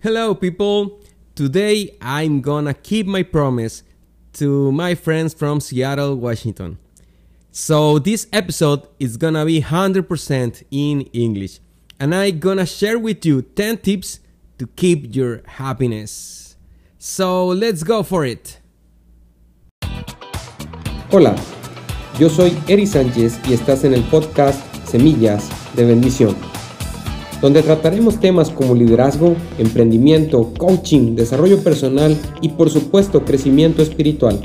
Hello, people. Today I'm gonna keep my promise to my friends from Seattle, Washington. So, this episode is gonna be 100% in English, and I'm gonna share with you 10 tips to keep your happiness. So, let's go for it. Hola, yo soy Eri Sánchez y estás en el podcast Semillas de Bendición, donde trataremos temas como liderazgo, emprendimiento, coaching, desarrollo personal y por supuesto crecimiento espiritual.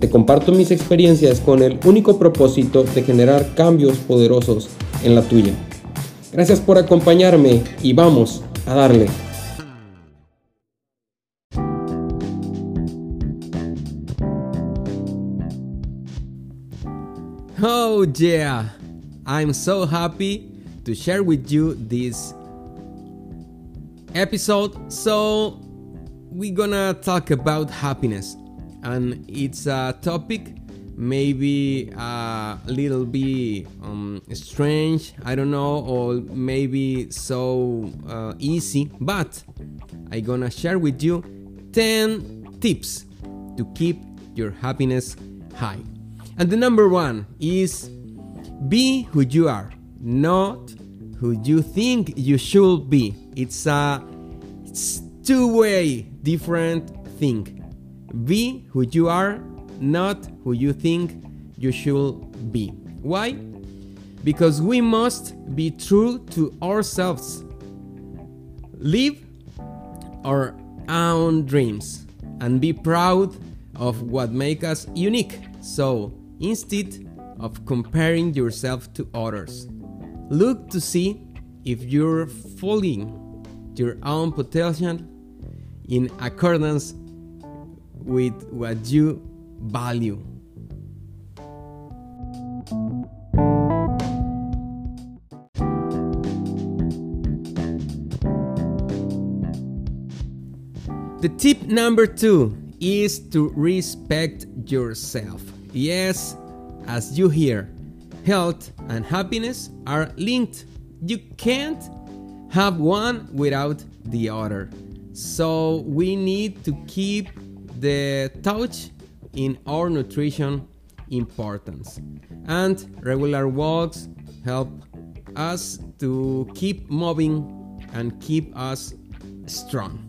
Te comparto mis experiencias con el único propósito de generar cambios poderosos en la tuya. Gracias por acompañarme y vamos a darle. Oh, yeah! I'm so happy to share with you this episode. So, we're gonna talk about happiness, and it's a topic maybe a little bit um, strange, I don't know, or maybe so uh, easy, but I'm gonna share with you 10 tips to keep your happiness high. And the number one is be who you are, not who you think you should be. It's a it's two-way different thing. Be who you are, not who you think you should be. Why? Because we must be true to ourselves. Live our own dreams and be proud of what makes us unique. So, instead of comparing yourself to others. Look to see if you're following your own potential in accordance with what you value. The tip number two is to respect yourself. Yes, as you hear, health and happiness are linked. You can't have one without the other. So we need to keep the touch in our nutrition importance. And regular walks help us to keep moving and keep us strong.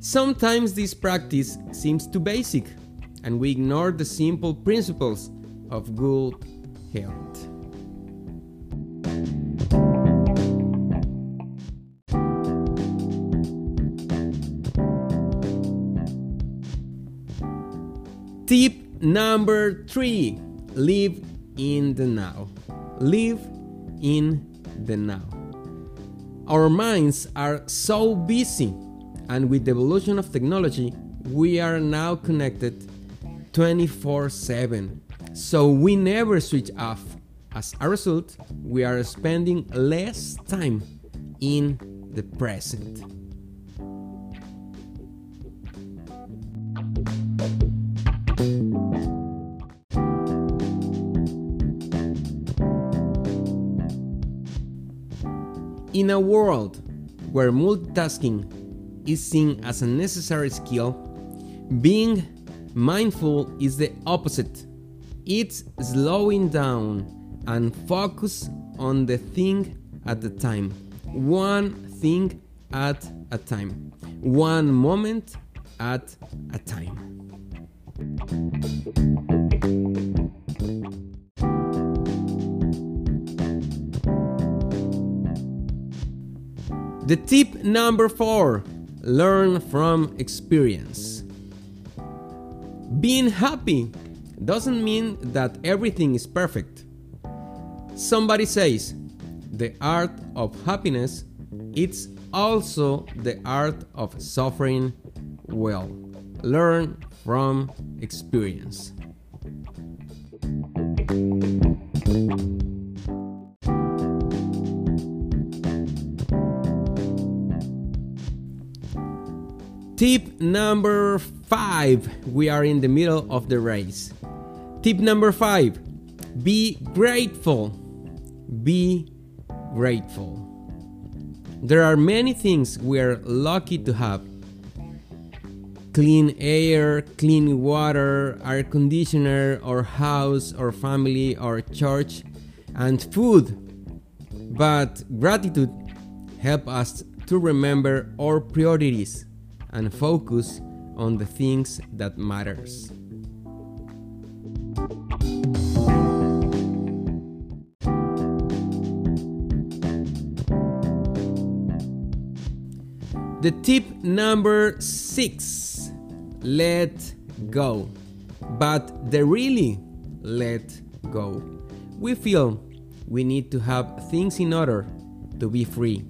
Sometimes this practice seems too basic and we ignore the simple principles of good health. Tip number three live in the now. Live in the now. Our minds are so busy, and with the evolution of technology, we are now connected 24 7. So we never switch off. As a result, we are spending less time in the present. In a world where multitasking is seen as a necessary skill, being mindful is the opposite. It's slowing down and focus on the thing at the time. One thing at a time. One moment at a time. The tip number four learn from experience. Being happy doesn't mean that everything is perfect. Somebody says the art of happiness it's also the art of suffering well. Learn from experience. Tip number five. We are in the middle of the race. Tip number five be grateful. Be grateful. There are many things we're lucky to have clean air, clean water, air conditioner, our house, our family, our church, and food. But gratitude help us to remember our priorities and focus on the things that matters. The tip number 6 let go. But the really let go. We feel we need to have things in order to be free.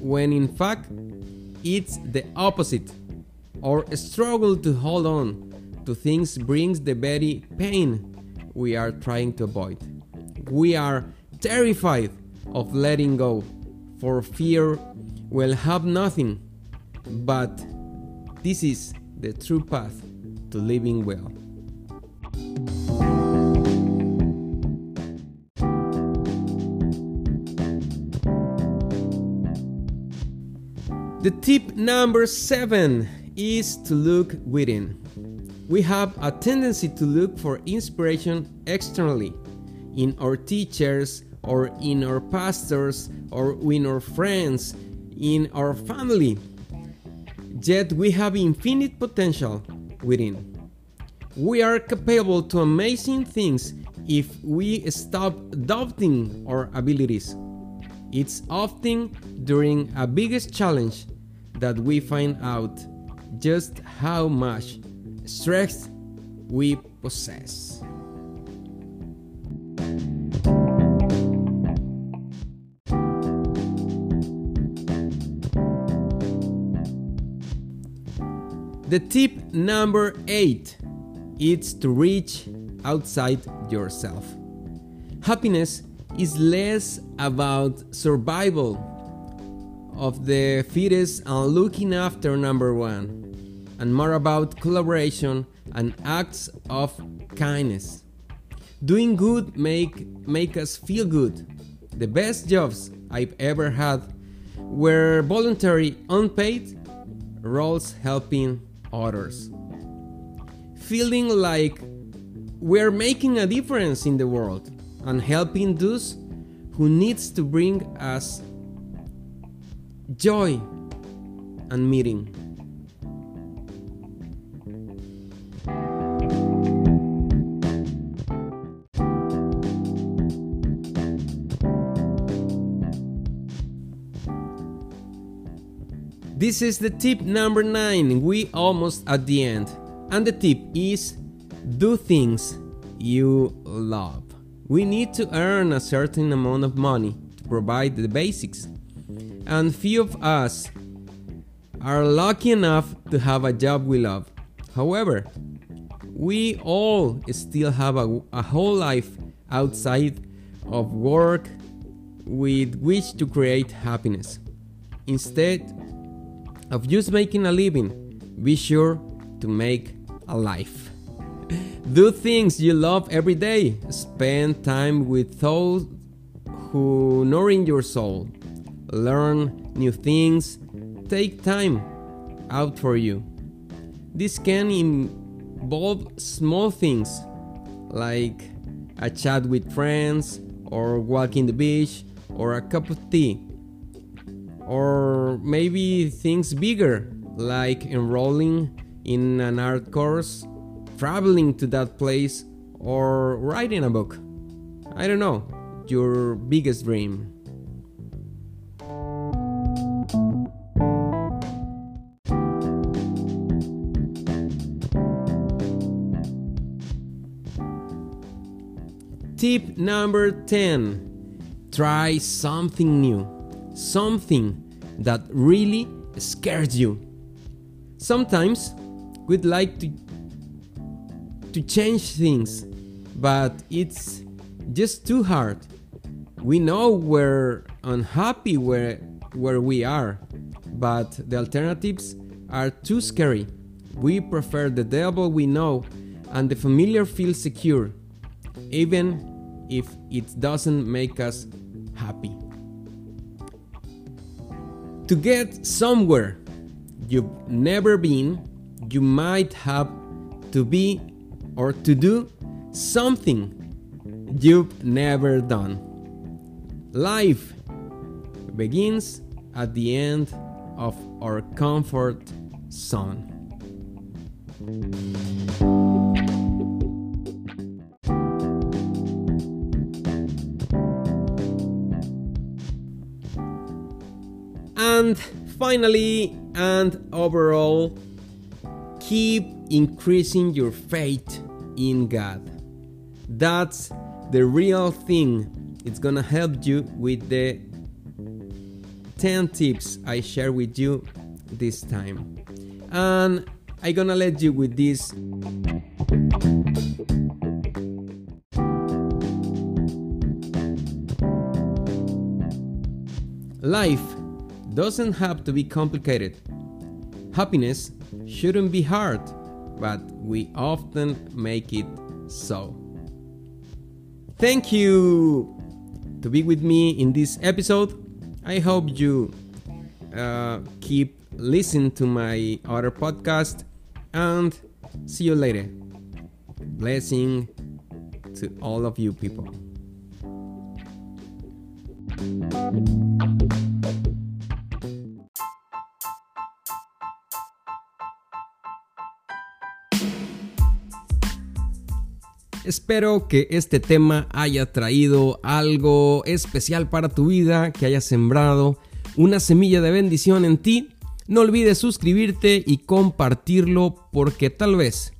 When in fact, it's the opposite. Our struggle to hold on to things brings the very pain we are trying to avoid. We are terrified of letting go for fear we'll have nothing. But this is the true path to living well. The tip number seven is to look within. We have a tendency to look for inspiration externally in our teachers or in our pastors or in our friends, in our family. Yet we have infinite potential within. We are capable to amazing things if we stop doubting our abilities. It's often during a biggest challenge that we find out just how much strength we possess. The tip number eight is to reach outside yourself. Happiness is less about survival of the fittest and looking after number one, and more about collaboration and acts of kindness. Doing good make make us feel good. The best jobs I've ever had were voluntary, unpaid roles helping others. Feeling like we're making a difference in the world and helping those who needs to bring us joy and meeting. This is the tip number 9. We almost at the end. And the tip is do things you love. We need to earn a certain amount of money to provide the basics. And few of us are lucky enough to have a job we love. However, we all still have a, a whole life outside of work with which to create happiness. Instead of just making a living, be sure to make a life. Do things you love every day. Spend time with those who nourish your soul. Learn new things. Take time out for you. This can involve small things like a chat with friends, or walking the beach, or a cup of tea. Or maybe things bigger like enrolling in an art course, traveling to that place, or writing a book. I don't know, your biggest dream. Tip number 10 Try something new, something that really scares you. Sometimes we'd like to to change things, but it's just too hard. We know we're unhappy where where we are, but the alternatives are too scary. We prefer the devil we know and the familiar feels secure, even if it doesn't make us happy. To get somewhere you've never been, you might have to be or to do something you've never done. Life begins at the end of our comfort zone. And finally, and overall, keep increasing your faith in God. That's the real thing. It's gonna help you with the 10 tips I share with you this time. And I'm gonna let you with this. Life doesn't have to be complicated. Happiness shouldn't be hard, but we often make it so. Thank you to be with me in this episode. I hope you uh, keep listening to my other podcast and see you later. Blessing to all of you people. Espero que este tema haya traído algo especial para tu vida, que haya sembrado una semilla de bendición en ti. No olvides suscribirte y compartirlo porque tal vez,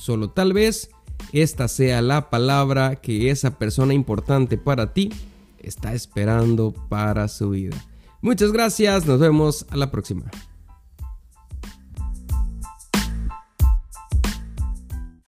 solo tal vez, esta sea la palabra que esa persona importante para ti está esperando para su vida. Muchas gracias, nos vemos a la próxima.